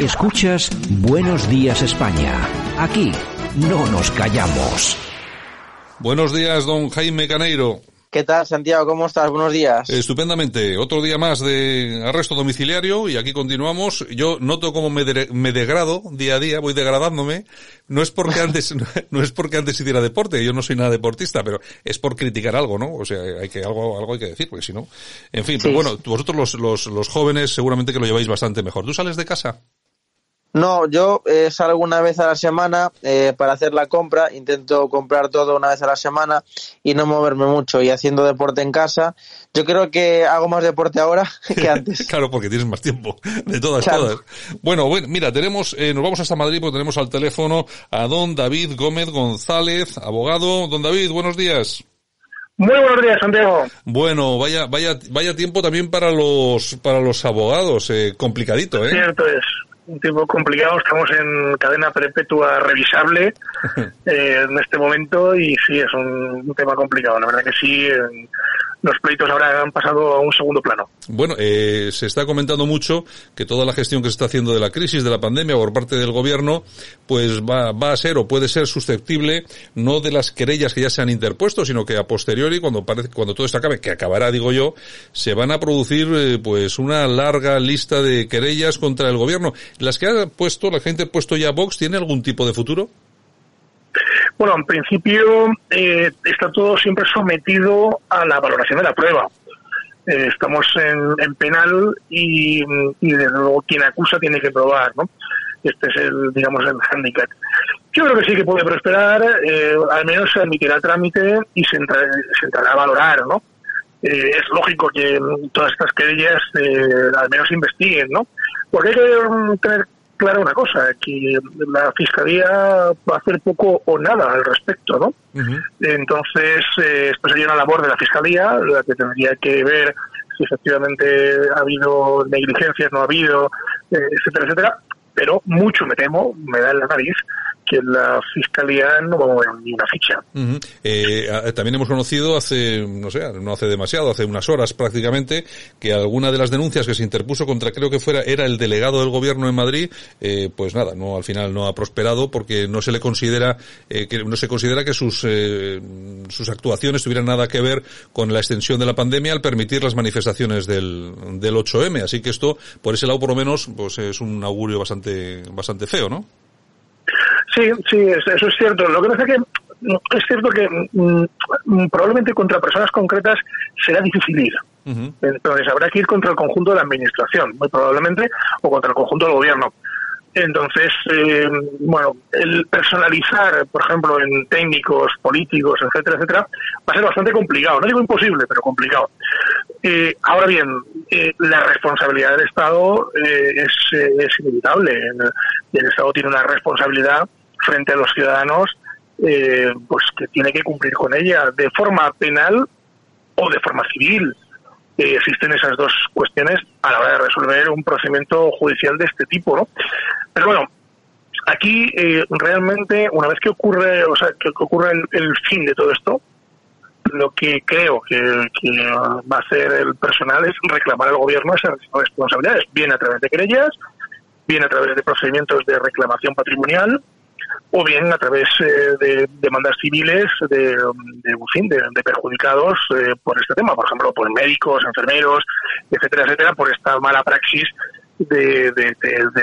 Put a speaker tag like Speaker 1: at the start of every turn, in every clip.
Speaker 1: Escuchas Buenos Días España. Aquí no nos callamos.
Speaker 2: Buenos días, don Jaime Caneiro.
Speaker 3: ¿Qué tal, Santiago? ¿Cómo estás? Buenos días.
Speaker 2: Estupendamente. Otro día más de arresto domiciliario y aquí continuamos. Yo noto como me, me degrado día a día, voy degradándome. No es porque antes, no es porque antes hiciera deporte, yo no soy nada deportista, pero es por criticar algo, ¿no? O sea, hay que, algo, algo hay que decir, porque si no. En fin, pero bueno, vosotros los, los, los jóvenes seguramente que lo lleváis bastante mejor. ¿Tú sales de casa?
Speaker 3: No, yo eh, salgo una vez a la semana eh, para hacer la compra, intento comprar todo una vez a la semana y no moverme mucho y haciendo deporte en casa. Yo creo que hago más deporte ahora que antes.
Speaker 2: claro, porque tienes más tiempo, de todas, todas. Bueno, bueno, mira, tenemos, eh, nos vamos hasta Madrid porque tenemos al teléfono a don David Gómez González, abogado. Don David, buenos días.
Speaker 4: Muy buenos días, Santiago.
Speaker 2: Bueno, vaya, vaya, vaya tiempo también para los, para los abogados, eh, complicadito, ¿eh?
Speaker 4: Cierto es un tiempo complicado, estamos en cadena perpetua revisable eh, en este momento y sí, es un, tema complicado. La verdad que sí, los pleitos ahora han pasado a un segundo plano.
Speaker 2: Bueno, eh, se está comentando mucho que toda la gestión que se está haciendo de la crisis, de la pandemia por parte del gobierno, pues va, va a ser o puede ser susceptible no de las querellas que ya se han interpuesto, sino que a posteriori, cuando parece, cuando todo esto acabe, que acabará, digo yo, se van a producir eh, pues una larga lista de querellas contra el gobierno. ¿Las que ha puesto, la gente ha puesto ya Vox, tiene algún tipo de futuro?
Speaker 4: Bueno, en principio eh, está todo siempre sometido a la valoración de la prueba. Eh, estamos en, penal y, desde luego quien acusa tiene que probar, ¿no? Este es el, digamos, el handicap. Yo creo que sí que puede prosperar, eh, al menos se admitirá trámite y se, entrará a valorar, ¿no? es lógico que todas estas querellas al menos investiguen, ¿no? Porque hay que tener clara una cosa, que la Fiscalía va a hacer poco o nada al respecto, ¿no? Entonces, eh, esto sería una labor de la Fiscalía, la que tendría que ver si efectivamente ha habido negligencias, no ha habido, eh, etcétera, etcétera. Pero mucho me temo, me da en la nariz, que la fiscalía no va a mover ni una ficha.
Speaker 2: eh, también hemos conocido hace, no sé, no hace demasiado, hace unas horas prácticamente, que alguna de las denuncias que se interpuso contra, creo que fuera, era el delegado del gobierno en Madrid, eh, pues nada, no, al final no ha prosperado porque no se le considera, eh, que no se considera que sus, eh, sus actuaciones tuvieran nada que ver con la extensión de la pandemia al permitir las manifestaciones del, del 8M. Así que esto, por ese lado por lo menos, pues es un augurio bastante, bastante feo, ¿no?
Speaker 4: Sí, sí, eso es cierto. Lo que pasa es que es cierto que mm, probablemente contra personas concretas será difícil ir. Entonces habrá que ir contra el conjunto de la administración, muy probablemente, o contra el conjunto del gobierno. Entonces, eh, bueno, el personalizar, por ejemplo, en técnicos, políticos, etcétera, etcétera, va a ser bastante complicado. No digo imposible, pero complicado. Eh, ahora bien, eh, la responsabilidad del Estado es, es inevitable. El Estado tiene una responsabilidad frente a los ciudadanos, eh, pues que tiene que cumplir con ella de forma penal o de forma civil. Eh, existen esas dos cuestiones a la hora de resolver un procedimiento judicial de este tipo, ¿no? Pero bueno, aquí eh, realmente una vez que ocurre, o sea, que ocurre el, fin de todo esto, lo que creo que, va a hacer el personal es reclamar al gobierno esas responsabilidades, bien a través de querellas, bien a través de procedimientos de reclamación patrimonial, o bien a través eh, de demandas civiles de, de, de, perjudicados eh, por este tema, por ejemplo, por médicos, enfermeros, etcétera, etcétera, por esta mala praxis de,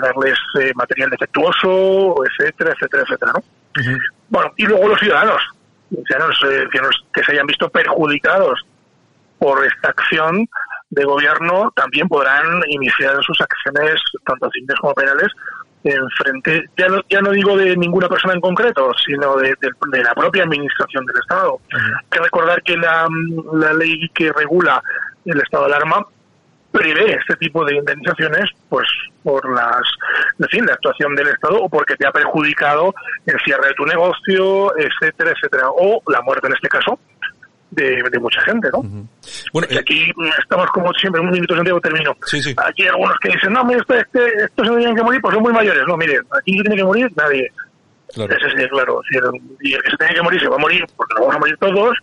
Speaker 4: darles eh, material defectuoso, etcétera, etcétera, etcétera, ¿no? Bueno, y luego los ciudadanos, ciudadanos que se hayan visto perjudicados por esta acción de gobierno también podrán iniciar sus acciones, tanto civiles como penales, en frente, ya no, ya no digo de ninguna persona en concreto, sino de, la propia administración del Estado. Hay que recordar que la, la ley que regula el estado de alarma prevé este tipo de indemnizaciones pues por las en fin, la actuación del Estado o porque te ha perjudicado el cierre de tu negocio, etcétera, etcétera, o la muerte en este caso, de, mucha gente, ¿no? Bueno, eh, aquí estamos como siempre, un minuto Santiago termino. Aquí hay algunos que dicen, no, mire, este, este, estos se tienen que morir, pues son muy mayores. No, mire, aquí tiene que morir nadie. Claro. Eso sí, claro. Y el que se tiene que morir se va a morir, porque nos vamos a morir todos,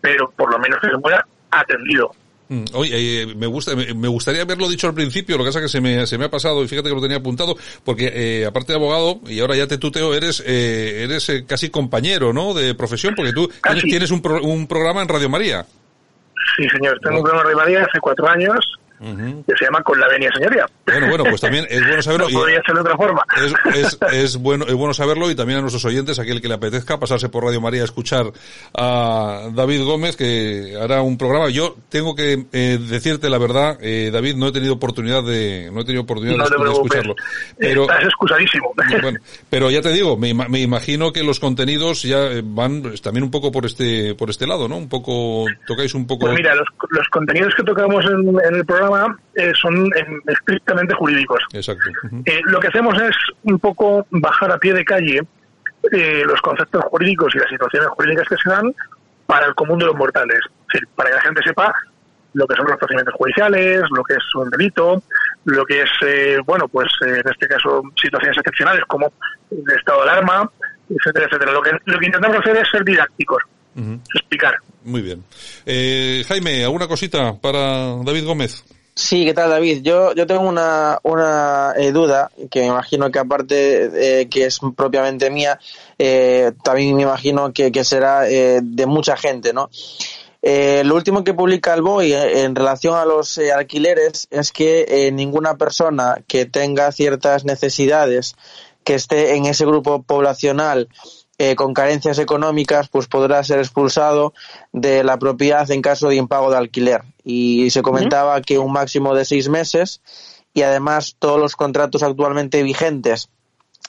Speaker 4: pero por lo menos que se muera atendido.
Speaker 2: Mm, oye, eh, me gusta, me, gustaría haberlo dicho al principio, lo que pasa es que se me, se me ha pasado y fíjate que lo tenía apuntado, porque eh, aparte de abogado, y ahora ya te tuteo, eres, eh, eres eh, casi compañero, ¿no? De profesión, porque tú tienes, tienes un, un programa en Radio María.
Speaker 4: Sí, señor, tengo un programa en Radio María hace cuatro años que se llama Con la venia señoría.
Speaker 2: Bueno, bueno, pues también es bueno saberlo.
Speaker 4: no podría ser de otra forma.
Speaker 2: Es, es, bueno, es bueno saberlo y también a nuestros oyentes, aquel que le apetezca pasarse por Radio María a escuchar a David Gómez, que hará un programa. Yo tengo que eh, decirte la verdad, eh, David, no he tenido oportunidad de, no he tenido oportunidad de, escucharlo.
Speaker 4: Pero, Estás excusadísimo.
Speaker 2: Bueno, pero ya te digo, me, me, imagino que los contenidos ya van pues, también un poco por este, por este lado, ¿no? Un poco, tocáis un poco.
Speaker 4: Pues mira, los, los contenidos que tocamos en, en el programa eh, son estrictamente jurídicos.
Speaker 2: Eh,
Speaker 4: lo que hacemos es un poco bajar a pie de calle eh, los conceptos jurídicos y las situaciones jurídicas que se dan para el común de los mortales. para que la gente sepa lo que son los procedimientos judiciales, lo que es un delito, lo que es, bueno, pues en este caso situaciones excepcionales como el estado de alarma, etcétera, etcétera. Lo que, lo que intentamos hacer es ser didácticos, explicar.
Speaker 2: Muy bien. Jaime, ¿alguna cosita para David Gómez?
Speaker 3: Sí, ¿qué tal David? Yo, yo tengo una, una eh, duda que me imagino que aparte eh, que es propiamente mía, eh, también me imagino que, que será de mucha gente, ¿no? lo último que publica el BOI en relación a los alquileres es que ninguna persona que tenga ciertas necesidades que esté en ese grupo poblacional eh, con carencias económicas, pues podrá ser expulsado de la propiedad en caso de impago de alquiler. Y se comentaba que un máximo de seis meses y además todos los contratos actualmente vigentes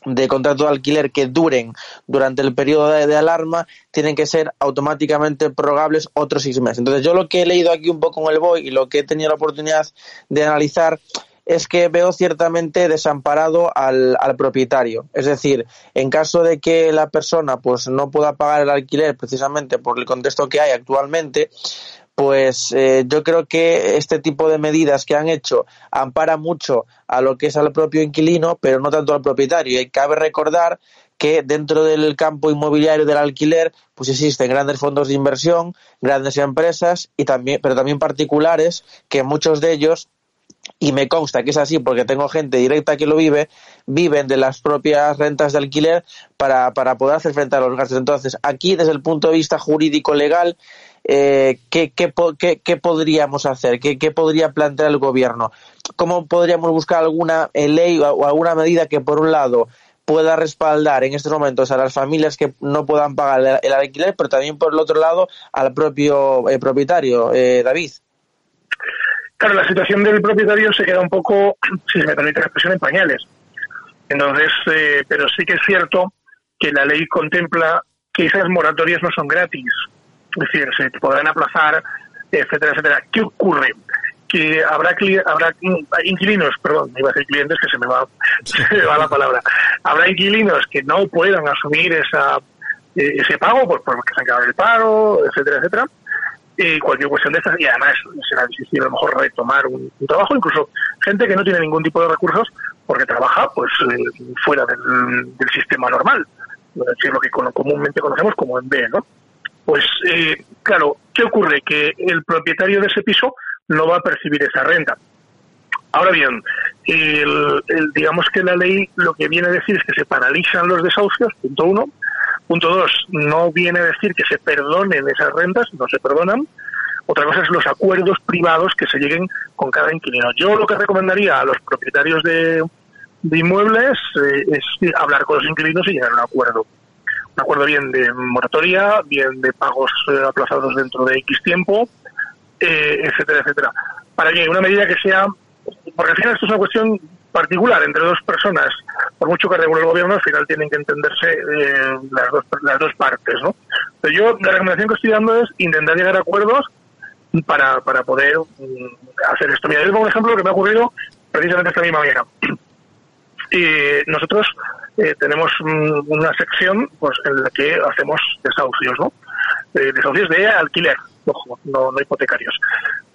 Speaker 3: de contrato de alquiler que duren durante el periodo de, alarma tienen que ser automáticamente prorrogables otros seis meses. Entonces yo lo que he leído aquí un poco en el BOI y lo que he tenido la oportunidad de analizar es que veo ciertamente desamparado al, al, propietario. Es decir, en caso de que la persona pues no pueda pagar el alquiler precisamente por el contexto que hay actualmente, pues eh, yo creo que este tipo de medidas que han hecho ampara mucho a lo que es al propio inquilino, pero no tanto al propietario. Y cabe recordar que dentro del campo inmobiliario del alquiler, pues existen grandes fondos de inversión, grandes empresas y también, pero también particulares, que muchos de ellos y me consta que es así porque tengo gente directa que lo vive, viven de las propias rentas de alquiler para, para poder hacer frente a los gastos. Entonces, aquí, desde el punto de vista jurídico legal, eh, ¿qué, qué, qué, podríamos hacer? ¿Qué, ¿Qué, podría plantear el gobierno? ¿Cómo podríamos buscar alguna eh, ley o alguna medida que, por un lado, pueda respaldar en estos momentos a las familias que no puedan pagar el, alquiler, pero también, por el otro lado, al propio eh, propietario, eh, David?
Speaker 4: Claro, la situación del propietario se queda un poco, si se me permite la expresión, en pañales. Entonces, eh, pero sí que es cierto que la ley contempla que esas moratorias no son gratis. Es decir, se podrán aplazar, etcétera, etcétera. ¿Qué ocurre? Que habrá, habrá inquilinos, perdón, iba a decir clientes que se me va, se me va la palabra. Habrá inquilinos que no puedan asumir esa, eh, ese pago pues porque se han quedado el paro, etcétera, etcétera y cualquier cuestión de estas, y además será difícil a lo mejor retomar un, trabajo, incluso gente que no tiene ningún tipo de recursos porque trabaja pues eh, fuera del, sistema normal, es decir, lo que comúnmente conocemos como en B, ¿no? Pues eh, claro, ¿qué ocurre? Que el propietario de ese piso no va a percibir esa renta. Ahora bien, el, digamos que la ley lo que viene a decir es que se paralizan los desahucios, punto uno, Punto dos, no viene a decir que se perdonen esas rentas, no se perdonan. Otra cosa es los acuerdos privados que se lleguen con cada inquilino. Yo lo que recomendaría a los propietarios de, inmuebles eh, es hablar con los inquilinos y llegar a un acuerdo. Un acuerdo bien de moratoria, bien de pagos eh, aplazados dentro de X tiempo, eh, etcétera, etcétera. Para que una medida que sea, porque al final esto es una cuestión particular entre dos personas, por mucho que regule el gobierno, al final tienen que entenderse eh, las, dos, las dos partes. ¿no? Pero yo la recomendación que estoy dando es intentar llegar a acuerdos para, para poder mm, hacer esto. Mira, pongo un ejemplo que me ha ocurrido precisamente esta misma mañana. Y nosotros eh, tenemos una sección pues en la que hacemos desahucios, ¿no? Eh, desahucios de alquiler, ojo, no, no hipotecarios.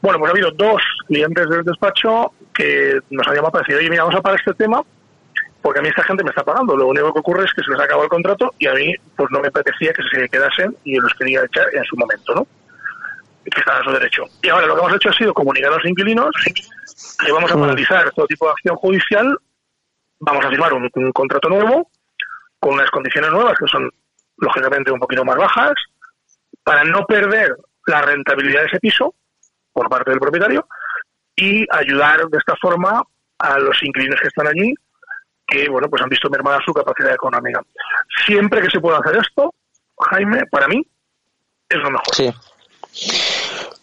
Speaker 4: Bueno, pues ha habido dos clientes del despacho que nos han llamado para decir, oye, mira, vamos a parar este tema porque a mí esta gente me está pagando. Lo único que ocurre es que se les acabó el contrato y a mí pues no me apetecía que se quedasen y los quería echar en su momento, ¿no? que están a su derecho. Y ahora lo que hemos hecho ha sido comunicar a los inquilinos que vamos a mm. paralizar todo tipo de acción judicial, vamos a firmar un, contrato nuevo con unas condiciones nuevas que son lógicamente un poquito más bajas para no perder la rentabilidad de ese piso por parte del propietario y ayudar de esta forma a los inquilinos que están allí que bueno pues han visto mermada su capacidad económica. Siempre que se pueda hacer esto, Jaime, para mí es lo mejor.
Speaker 3: Sí.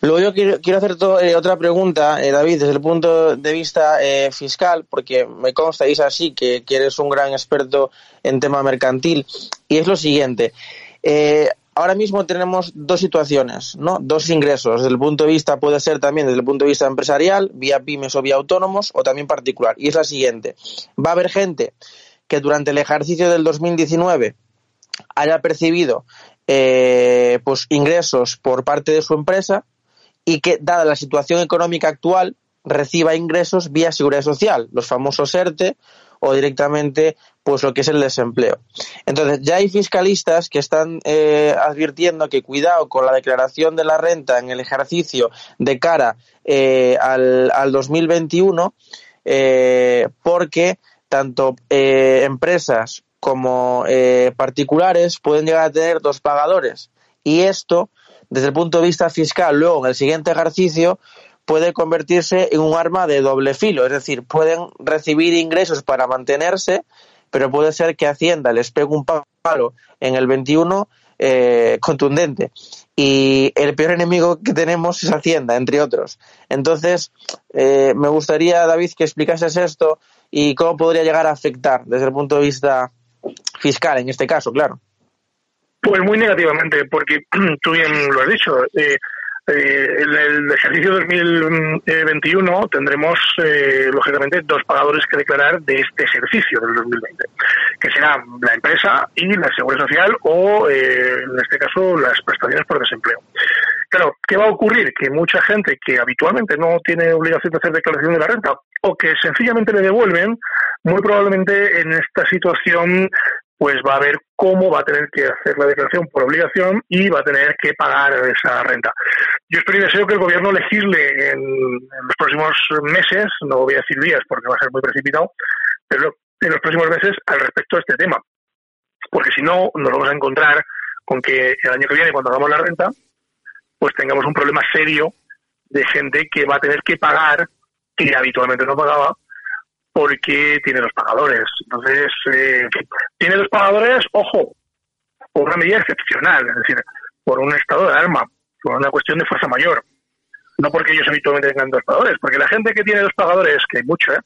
Speaker 3: Luego yo quiero, hacer eh, otra pregunta, eh, David, desde el punto de vista eh, fiscal, porque me consta, es así, que, eres un gran experto en tema mercantil, y es lo siguiente. Ahora mismo tenemos dos situaciones, ¿no? Dos ingresos. Desde el punto de vista, puede ser también desde el punto de vista empresarial, vía pymes o vía autónomos, o también particular. Y es la siguiente. Va a haber gente que durante el ejercicio del 2019 haya percibido eh, pues ingresos por parte de su empresa y que, dada la situación económica actual, reciba ingresos vía seguridad social, los famosos ERTE o directamente pues lo que es el desempleo. Entonces, ya hay fiscalistas que están eh, advirtiendo que cuidado con la declaración de la renta en el ejercicio de cara eh, al, al 2021, eh, porque tanto empresas como eh, particulares pueden llegar a tener dos pagadores. Y esto, desde el punto de vista fiscal, luego en el siguiente ejercicio, puede convertirse en un arma de doble filo. Es decir, pueden recibir ingresos para mantenerse, pero puede ser que Hacienda les pegue un palo en el 21 eh, contundente. Y el peor enemigo que tenemos es Hacienda, entre otros. Entonces, eh, me gustaría, David, que explicases esto y cómo podría llegar a afectar desde el punto de vista fiscal en este caso, claro.
Speaker 4: Pues muy negativamente, porque tú bien lo has dicho. Eh, eh, en el ejercicio 2021 tendremos, eh, lógicamente, dos pagadores que declarar de este ejercicio del 2020, que será la empresa y la Seguridad Social o, en este caso, las prestaciones por desempleo. Claro, ¿qué va a ocurrir? Que mucha gente que habitualmente no tiene obligación de hacer declaración de la renta o que sencillamente le devuelven, muy probablemente en esta situación pues va a ver cómo va a tener que hacer la declaración por obligación y va a tener que pagar esa renta. Yo espero y deseo que el gobierno legisle en, los próximos meses, no voy a decir días porque va a ser muy precipitado, pero en los próximos meses al respecto de este tema. Porque si no, nos vamos a encontrar con que el año que viene, cuando hagamos la renta, pues tengamos un problema serio de gente que va a tener que pagar, que habitualmente no pagaba, porque tiene los pagadores. Entonces, eh, tiene los pagadores, ojo, por una medida excepcional, es decir, por un estado de alarma, por una cuestión de fuerza mayor. No porque ellos habitualmente tengan dos pagadores, porque la gente que tiene dos pagadores, que hay mucho, ¿eh?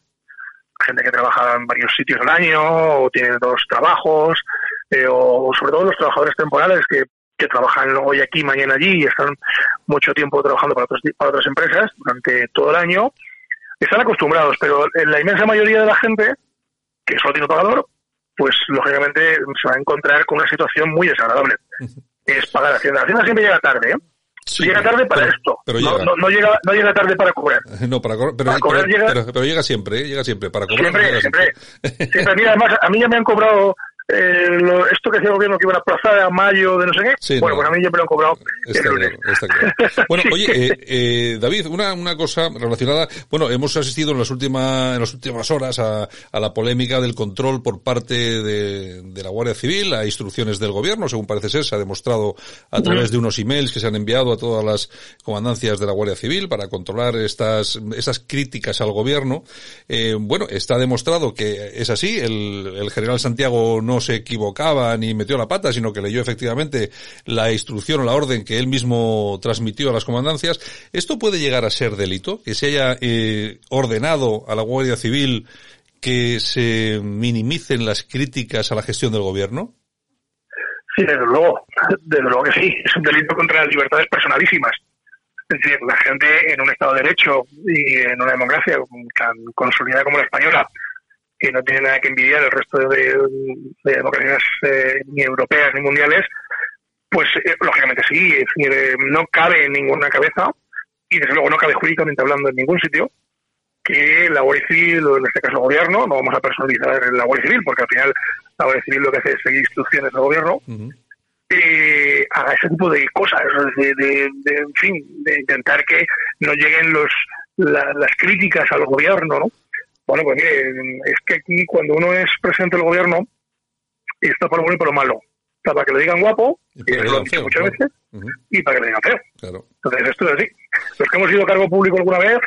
Speaker 4: gente que trabaja en varios sitios al año, o tiene dos trabajos, eh, o sobre todo los trabajadores temporales que, que trabajan hoy aquí, mañana allí y están mucho tiempo trabajando para, para otras empresas durante todo el año, están acostumbrados, pero en la inmensa mayoría de la gente, que solo tiene pagador, pues lógicamente se va a encontrar con una situación muy desagradable. Es pagar Hacienda. Hacienda siempre llega tarde, ¿eh? llega tarde para esto. Pero no, llega. No, llega, no llega tarde para cobrar.
Speaker 2: No, para, cobrar, pero, para llega, pero, llega siempre, ¿eh? llega siempre. Para cobrar
Speaker 4: siempre, siempre. siempre. Mira, además, a mí ya me han cobrado eh, lo, esto que decía el gobierno que iban a aplazar a mayo de no sé qué, bueno, pues a mí ya me lo han cobrado
Speaker 2: Bueno, oye, eh, eh, David, una, una cosa relacionada, bueno, hemos asistido en las últimas, en las últimas horas a, a la polémica del control por parte de, de, la Guardia Civil a instrucciones del gobierno, según parece ser, se ha demostrado a través de unos emails que se han enviado a todas las comandancias de la Guardia Civil para controlar estas, esas críticas al gobierno. Eh, bueno, está demostrado que es así, el, el general Santiago no se equivocaba ni metió la pata, sino que leyó efectivamente la instrucción o la orden que él mismo transmitió a las comandancias. ¿Esto puede llegar a ser delito? Que se haya eh, ordenado a la Guardia Civil que se minimicen las críticas a la gestión del gobierno?
Speaker 4: Sí, desde luego, desde luego que sí, es un delito contra las libertades personalísimas. Es decir, la gente en un Estado de Derecho y en una democracia tan consolidada como la española, que no tiene nada que envidiar el resto de, democracias eh, ni europeas ni mundiales, pues eh, lógicamente sí, es decir, eh, no cabe en ninguna cabeza y desde luego no cabe jurídicamente hablando en ningún sitio que la Guardia Civil, o en este caso el gobierno, no vamos a personalizar la Guardia Civil porque al final la Guardia Civil lo que hace es seguir instrucciones del gobierno, haga ese tipo de cosas, de, de, en fin, de intentar que no lleguen los las críticas al gobierno, ¿no? Bueno, pues mire, es que aquí cuando uno es presidente del gobierno, está para lo bueno y para lo malo. Está para que le digan guapo, y, lo han dicho muchas veces, y para que le digan feo. Claro. Entonces esto es así. Los que hemos sido cargo público alguna vez,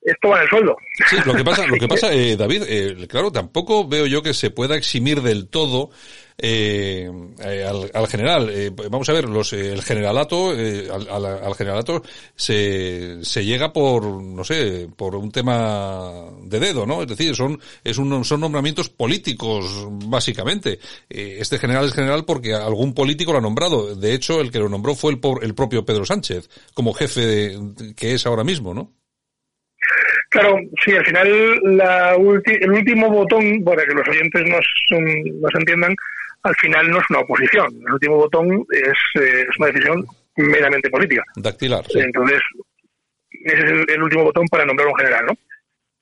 Speaker 4: esto va en el sueldo.
Speaker 2: Sí, lo que pasa, lo que pasa eh, David, eh, claro, tampoco veo yo que se pueda eximir del todo eh, eh al, general. Eh, vamos a ver, los, el generalato, al, al, generalato se, se llega por, no sé, por un tema de dedo, ¿no? Es decir, son, es un, son nombramientos políticos, básicamente. este general es general porque algún político lo ha nombrado. De hecho, el que lo nombró fue el, el propio Pedro Sánchez, como jefe de, que es ahora mismo, ¿no?
Speaker 4: Claro, sí, al final la el último botón, para que los oyentes nos, nos entiendan, al final no es una oposición. El último botón es, eh, es una decisión meramente política.
Speaker 2: Dactilar.
Speaker 4: Entonces, ese es el, último botón para nombrar un general, ¿no?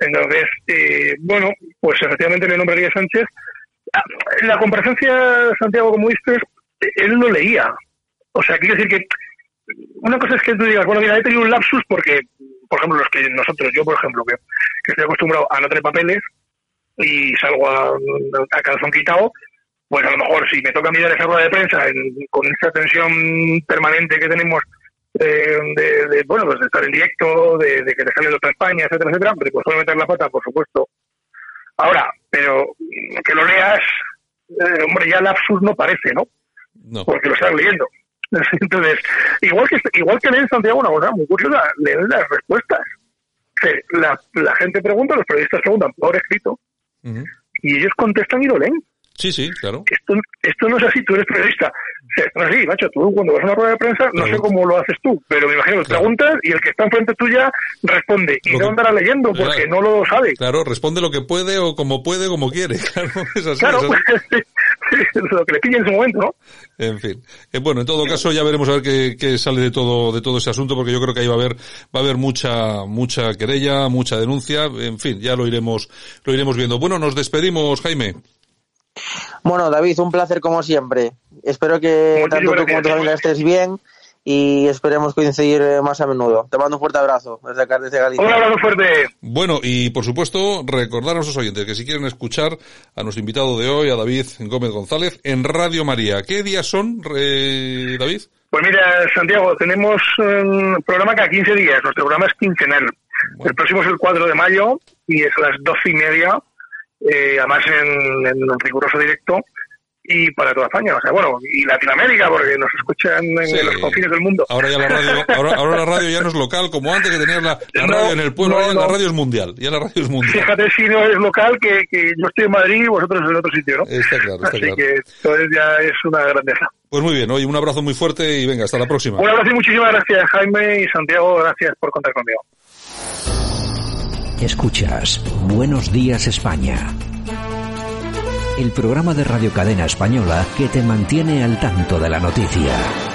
Speaker 4: Entonces, eh, bueno, pues efectivamente le nombraría Sánchez. Ah, la comparecencia, Santiago, como dices, él lo leía. O sea, quiere decir que una cosa es que tú digas, bueno, mira, he tenido un lapsus porque por ejemplo, los que nosotros, yo por ejemplo, que, estoy acostumbrado a no tener papeles y salgo a, a calzón quitado, pues a lo mejor si me toca mirar esa rueda de prensa con esa tensión permanente que tenemos eh, de, bueno, pues de estar en directo, de, que te sale de otra España, etcétera, etcétera, pues puedo meter la pata, por supuesto. Ahora, pero que lo leas, eh, hombre, ya el lapsus no parece, ¿no? No. Porque lo estás leyendo. Entonces, igual que igual que leen Santiago una cosa muy curiosa, leen las respuestas. La, la gente pregunta, los periodistas preguntan por escrito, y ellos contestan y lo leen.
Speaker 2: Sí, sí, claro.
Speaker 4: Esto, esto no es así, tú eres periodista. no es así, macho, tú cuando vas a una rueda de prensa, no sé cómo lo haces tú, pero me imagino que preguntas y el que está enfrente tuya responde. Y no andará leyendo porque no lo sabe.
Speaker 2: Claro, responde lo que puede o como puede, como quiere. Claro, es así.
Speaker 4: Claro, pues, lo que le pille en su momento, ¿no?
Speaker 2: En fin. Eh, bueno, en todo caso ya veremos a ver qué, qué, sale de todo, de todo ese asunto, porque yo creo que ahí va a haber, va a haber mucha, mucha querella, mucha denuncia. En fin, ya lo iremos, lo iremos viendo. Bueno, nos despedimos, Jaime.
Speaker 3: Bueno, David, un placer como siempre. Espero que tanto tú como tu familia estés bien y esperemos coincidir eh, más a menudo. Te mando un fuerte abrazo desde, acá, desde Galicia.
Speaker 4: Un abrazo fuerte.
Speaker 2: Bueno, y por supuesto, recordar a nuestros oyentes que si quieren escuchar a nuestro invitado de hoy, a David Gómez González, en Radio María. ¿Qué días son, eh, David?
Speaker 4: Pues mira, Santiago, tenemos un programa cada 15 días. Nuestro programa es quincenal. El próximo es el 4 de mayo y es a las 12 y media eh, además en, en, riguroso directo y para toda España, o sea, bueno, y Latinoamérica, porque nos escuchan en los confines del mundo.
Speaker 2: Ahora ya la radio, ahora, la radio ya no es local, como antes que tenías la, radio en el pueblo, ahora la radio es mundial, ya la radio es mundial.
Speaker 4: Fíjate si no es local, que, que yo estoy en Madrid y vosotros en otro sitio, ¿no?
Speaker 2: Está claro, está
Speaker 4: Así que entonces ya es una grandeza.
Speaker 2: Pues muy bien, hoy un abrazo muy fuerte y venga, hasta la próxima.
Speaker 4: Un abrazo y muchísimas gracias, Jaime y Santiago, gracias por contar conmigo.
Speaker 1: Escuchas, Buenos Días España el programa de Radio Cadena Española que te mantiene al tanto de la noticia.